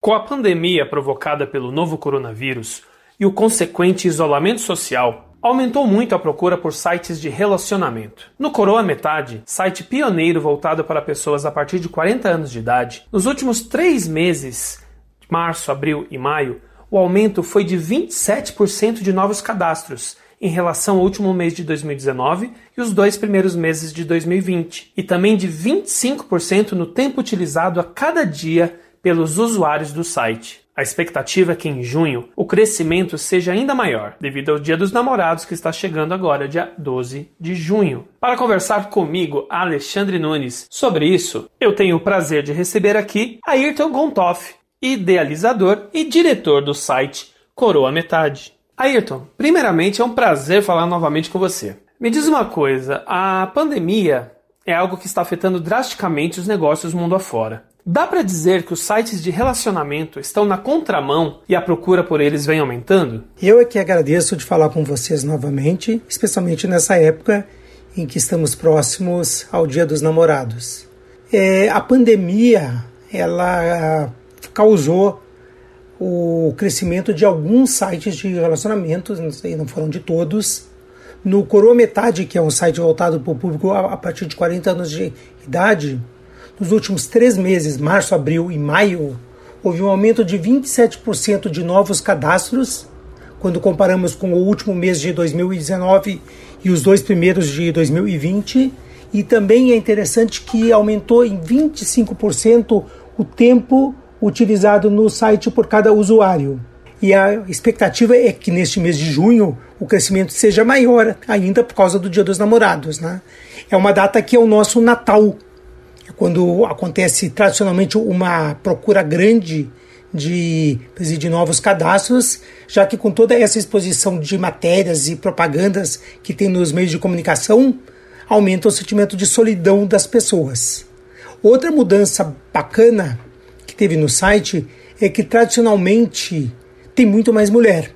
Com a pandemia provocada pelo novo coronavírus e o consequente isolamento social, aumentou muito a procura por sites de relacionamento. No Coroa Metade, site pioneiro voltado para pessoas a partir de 40 anos de idade, nos últimos três meses, março, abril e maio, o aumento foi de 27% de novos cadastros em relação ao último mês de 2019 e os dois primeiros meses de 2020, e também de 25% no tempo utilizado a cada dia pelos usuários do site. A expectativa é que em junho o crescimento seja ainda maior, devido ao Dia dos Namorados que está chegando agora, dia 12 de junho. Para conversar comigo, Alexandre Nunes, sobre isso, eu tenho o prazer de receber aqui Ayrton Gontoff, idealizador e diretor do site Coroa Metade. Ayrton, primeiramente é um prazer falar novamente com você. Me diz uma coisa, a pandemia é algo que está afetando drasticamente os negócios mundo afora. Dá para dizer que os sites de relacionamento estão na contramão e a procura por eles vem aumentando? Eu é que agradeço de falar com vocês novamente, especialmente nessa época em que estamos próximos ao Dia dos Namorados. É, a pandemia ela causou o crescimento de alguns sites de relacionamentos, não, sei, não foram de todos. No Coroa Metade, que é um site voltado para o público a partir de 40 anos de idade, nos últimos três meses, março, abril e maio, houve um aumento de 27% de novos cadastros, quando comparamos com o último mês de 2019 e os dois primeiros de 2020. E também é interessante que aumentou em 25% o tempo utilizado no site por cada usuário. E a expectativa é que neste mês de junho o crescimento seja maior ainda por causa do Dia dos Namorados. Né? É uma data que é o nosso Natal, quando acontece tradicionalmente uma procura grande de, de novos cadastros, já que com toda essa exposição de matérias e propagandas que tem nos meios de comunicação, aumenta o sentimento de solidão das pessoas. Outra mudança bacana teve no site é que tradicionalmente tem muito mais mulher.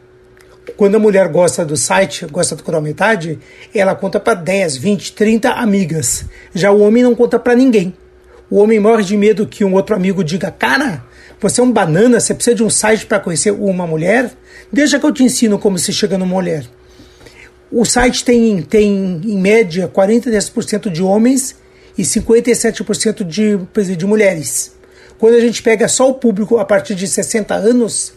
Quando a mulher gosta do site, gosta do Metade, ela conta para 10, 20, 30 amigas. Já o homem não conta para ninguém. O homem morre de medo que um outro amigo diga: Cara, você é um banana, você precisa de um site para conhecer uma mulher? Deixa que eu te ensino como se chega numa mulher. O site tem, tem em média, 43% de homens e 57% de, de mulheres. Quando a gente pega só o público a partir de 60 anos,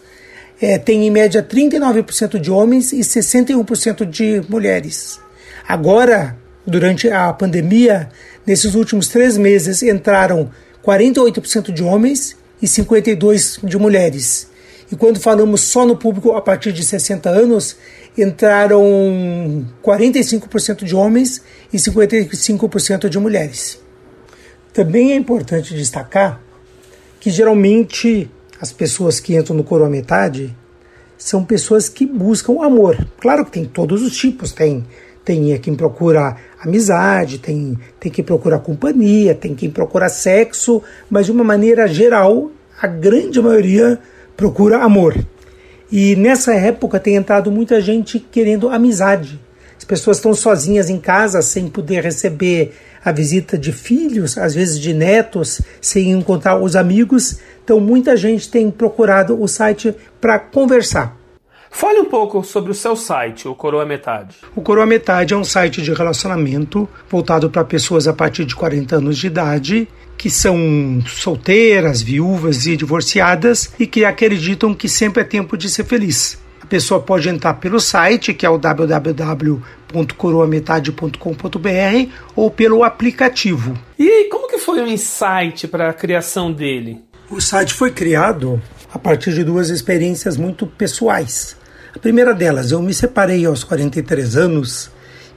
é, tem em média 39% de homens e 61% de mulheres. Agora, durante a pandemia, nesses últimos três meses, entraram 48% de homens e 52% de mulheres. E quando falamos só no público a partir de 60 anos, entraram 45% de homens e 55% de mulheres. Também é importante destacar que geralmente as pessoas que entram no coroa metade são pessoas que buscam amor. Claro que tem todos os tipos, tem tem quem procura amizade, tem, tem quem procura companhia, tem quem procura sexo, mas de uma maneira geral, a grande maioria procura amor. E nessa época tem entrado muita gente querendo amizade. As pessoas estão sozinhas em casa sem poder receber a visita de filhos, às vezes de netos, sem encontrar os amigos. Então, muita gente tem procurado o site para conversar. Fale um pouco sobre o seu site, o Coroa Metade. O Coroa Metade é um site de relacionamento voltado para pessoas a partir de 40 anos de idade que são solteiras, viúvas e divorciadas e que acreditam que sempre é tempo de ser feliz pessoa pode entrar pelo site, que é o www.coroametade.com.br ou pelo aplicativo. E como que foi o insight para a criação dele? O site foi criado a partir de duas experiências muito pessoais. A primeira delas, eu me separei aos 43 anos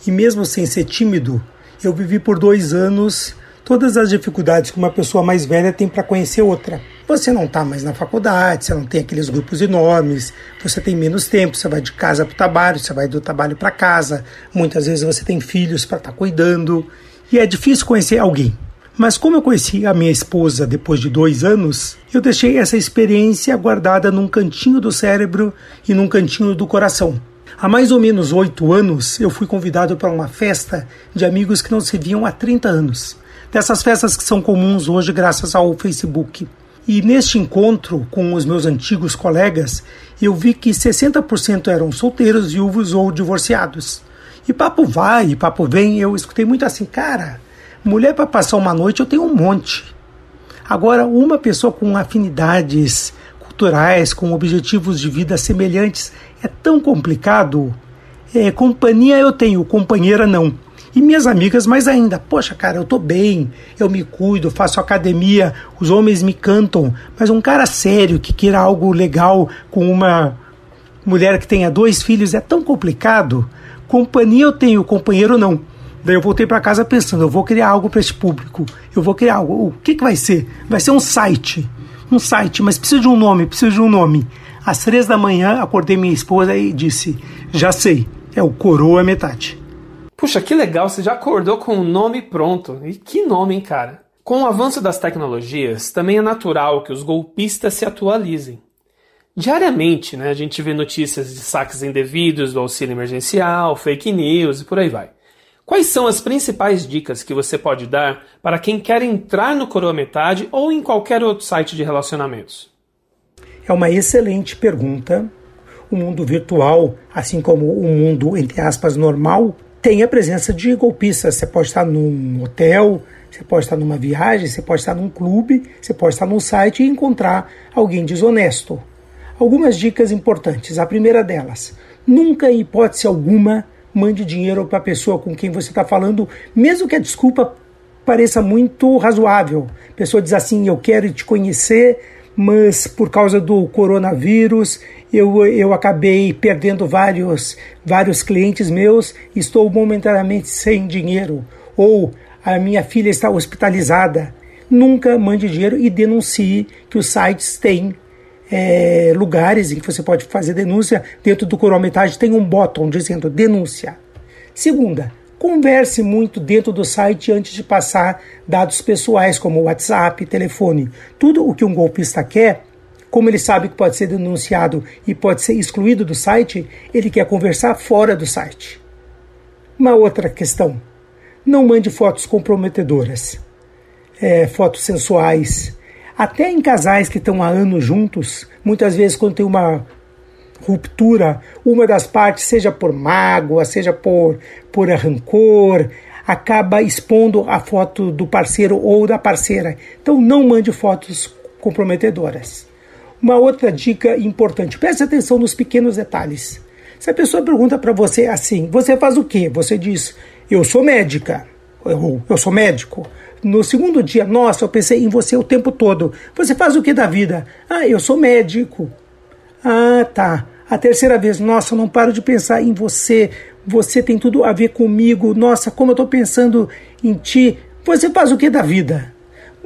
e mesmo sem ser tímido, eu vivi por dois anos todas as dificuldades que uma pessoa mais velha tem para conhecer outra. Você não está mais na faculdade, você não tem aqueles grupos enormes, você tem menos tempo, você vai de casa para o trabalho, você vai do trabalho para casa, muitas vezes você tem filhos para estar tá cuidando e é difícil conhecer alguém. Mas como eu conheci a minha esposa depois de dois anos, eu deixei essa experiência guardada num cantinho do cérebro e num cantinho do coração. Há mais ou menos oito anos, eu fui convidado para uma festa de amigos que não se viam há 30 anos. Dessas festas que são comuns hoje graças ao Facebook. E neste encontro com os meus antigos colegas, eu vi que 60% eram solteiros, viúvos ou divorciados. E papo vai, papo vem, eu escutei muito assim, cara, mulher para passar uma noite eu tenho um monte. Agora, uma pessoa com afinidades culturais, com objetivos de vida semelhantes, é tão complicado. É, companhia eu tenho, companheira não. E minhas amigas mais ainda. Poxa, cara, eu tô bem, eu me cuido, faço academia, os homens me cantam. Mas um cara sério que queira algo legal com uma mulher que tenha dois filhos é tão complicado. Companhia eu tenho, companheiro não. Daí eu voltei para casa pensando, eu vou criar algo para esse público. Eu vou criar algo. O que, que vai ser? Vai ser um site. Um site, mas precisa de um nome, precisa de um nome. Às três da manhã, acordei minha esposa e disse: Já sei, é o Coroa Metade. Puxa, que legal, você já acordou com o nome pronto. E que nome, hein, cara? Com o avanço das tecnologias, também é natural que os golpistas se atualizem. Diariamente, né, a gente vê notícias de saques indevidos do auxílio emergencial, fake news e por aí vai. Quais são as principais dicas que você pode dar para quem quer entrar no Coroa Metade ou em qualquer outro site de relacionamentos? É uma excelente pergunta. O mundo virtual, assim como o mundo, entre aspas, normal, tem a presença de golpistas. Você pode estar num hotel, você pode estar numa viagem, você pode estar num clube, você pode estar num site e encontrar alguém desonesto. Algumas dicas importantes. A primeira delas: nunca, em hipótese alguma, mande dinheiro para a pessoa com quem você está falando, mesmo que a desculpa pareça muito razoável. A pessoa diz assim: Eu quero te conhecer, mas por causa do coronavírus eu, eu acabei perdendo vários, vários clientes meus, estou momentaneamente sem dinheiro, ou a minha filha está hospitalizada. Nunca mande dinheiro e denuncie que os sites têm é, lugares em que você pode fazer denúncia. Dentro do Corometade tem um botão dizendo denúncia. Segunda, converse muito dentro do site antes de passar dados pessoais como WhatsApp, telefone. Tudo o que um golpista quer como ele sabe que pode ser denunciado e pode ser excluído do site, ele quer conversar fora do site. Uma outra questão: não mande fotos comprometedoras, é, fotos sensuais. Até em casais que estão há anos juntos, muitas vezes quando tem uma ruptura, uma das partes, seja por mágoa, seja por, por rancor, acaba expondo a foto do parceiro ou da parceira. Então não mande fotos comprometedoras. Uma outra dica importante: preste atenção nos pequenos detalhes. Se a pessoa pergunta para você assim, você faz o quê? Você diz, eu sou médica, ou eu sou médico. No segundo dia, nossa, eu pensei em você o tempo todo. Você faz o que da vida? Ah, eu sou médico. Ah, tá. A terceira vez, nossa, eu não paro de pensar em você. Você tem tudo a ver comigo. Nossa, como eu estou pensando em ti. Você faz o que da vida?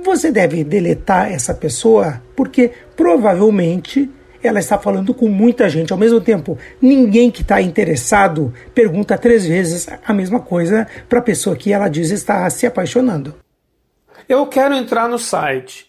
Você deve deletar essa pessoa porque provavelmente ela está falando com muita gente ao mesmo tempo. Ninguém que está interessado pergunta três vezes a mesma coisa para a pessoa que ela diz estar se apaixonando. Eu quero entrar no site.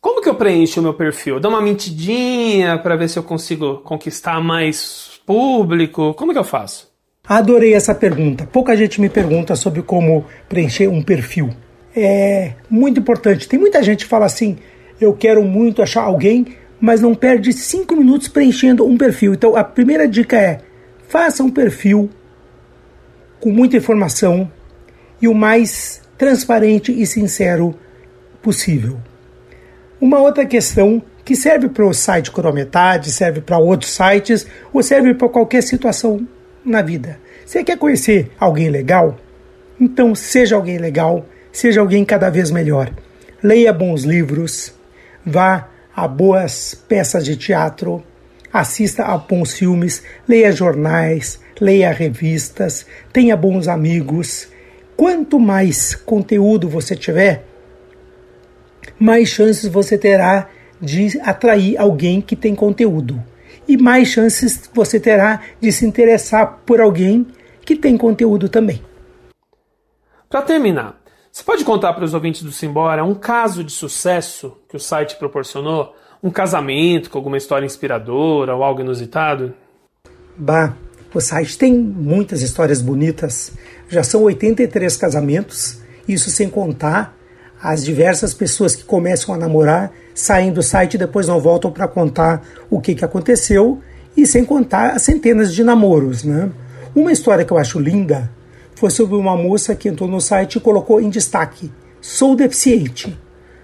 Como que eu preencho o meu perfil? Dá uma mentidinha para ver se eu consigo conquistar mais público? Como que eu faço? Adorei essa pergunta. Pouca gente me pergunta sobre como preencher um perfil é muito importante. Tem muita gente que fala assim: eu quero muito achar alguém, mas não perde cinco minutos preenchendo um perfil. Então a primeira dica é: faça um perfil com muita informação e o mais transparente e sincero possível. Uma outra questão que serve para o site Crometade, serve para outros sites ou serve para qualquer situação na vida. Você quer conhecer alguém legal? Então seja alguém legal, seja alguém cada vez melhor. Leia bons livros, vá a boas peças de teatro, assista a bons filmes, leia jornais, leia revistas, tenha bons amigos. Quanto mais conteúdo você tiver, mais chances você terá de atrair alguém que tem conteúdo. E mais chances você terá de se interessar por alguém que tem conteúdo também. Para terminar, você pode contar para os ouvintes do Simbora um caso de sucesso que o site proporcionou? Um casamento com alguma história inspiradora ou algo inusitado? Bah, o site tem muitas histórias bonitas. Já são 83 casamentos, isso sem contar as diversas pessoas que começam a namorar saem do site e depois não voltam para contar o que, que aconteceu, e sem contar as centenas de namoros. Né? Uma história que eu acho linda foi sobre uma moça que entrou no site e colocou em destaque: sou deficiente.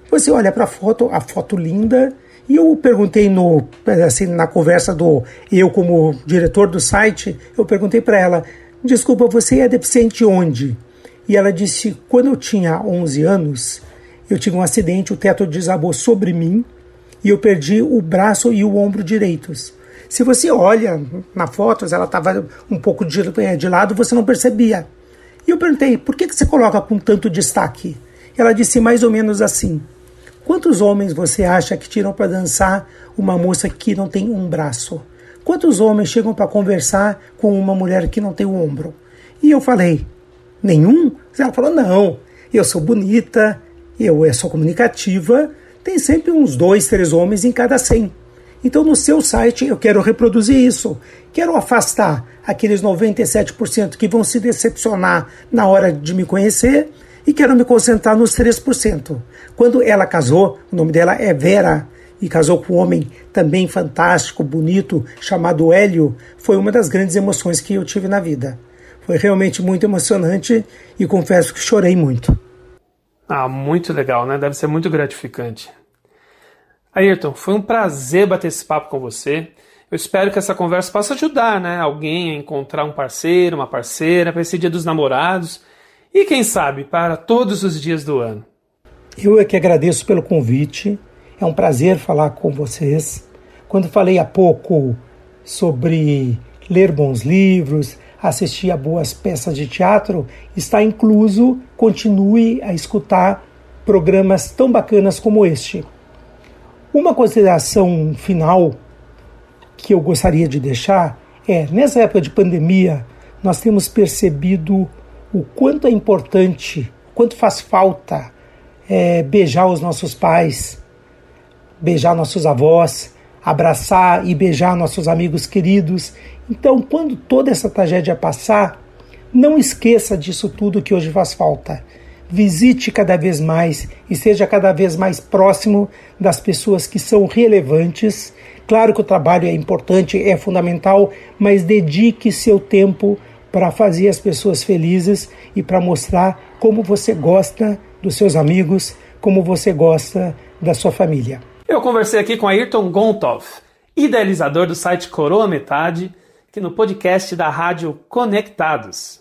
Você olha para a foto, a foto linda, e eu perguntei no assim na conversa do eu como diretor do site, eu perguntei para ela: "Desculpa, você é deficiente onde?" E ela disse: "Quando eu tinha 11 anos, eu tive um acidente, o teto desabou sobre mim e eu perdi o braço e o ombro direitos. Se você olha na foto, ela estava um pouco de, eh, de lado, você não percebia. E eu perguntei, por que, que você coloca com tanto destaque? Ela disse mais ou menos assim: Quantos homens você acha que tiram para dançar uma moça que não tem um braço? Quantos homens chegam para conversar com uma mulher que não tem um ombro? E eu falei: Nenhum? Ela falou: Não, eu sou bonita, eu sou comunicativa, tem sempre uns dois, três homens em cada cem. Então, no seu site, eu quero reproduzir isso. Quero afastar aqueles 97% que vão se decepcionar na hora de me conhecer e quero me concentrar nos 3%. Quando ela casou, o nome dela é Vera, e casou com um homem também fantástico, bonito, chamado Hélio, foi uma das grandes emoções que eu tive na vida. Foi realmente muito emocionante e confesso que chorei muito. Ah, muito legal, né? Deve ser muito gratificante. Ayrton, foi um prazer bater esse papo com você. Eu espero que essa conversa possa ajudar né, alguém a encontrar um parceiro, uma parceira para esse dia dos namorados e, quem sabe, para todos os dias do ano. Eu é que agradeço pelo convite. É um prazer falar com vocês. Quando falei há pouco sobre ler bons livros, assistir a boas peças de teatro, está incluso, continue a escutar programas tão bacanas como este. Uma consideração final que eu gostaria de deixar é: nessa época de pandemia, nós temos percebido o quanto é importante, o quanto faz falta é, beijar os nossos pais, beijar nossos avós, abraçar e beijar nossos amigos queridos. Então, quando toda essa tragédia passar, não esqueça disso tudo que hoje faz falta. Visite cada vez mais e seja cada vez mais próximo das pessoas que são relevantes. Claro que o trabalho é importante, é fundamental, mas dedique seu tempo para fazer as pessoas felizes e para mostrar como você gosta dos seus amigos, como você gosta da sua família. Eu conversei aqui com Ayrton Gontov, idealizador do site Coroa Metade, que no podcast da Rádio Conectados.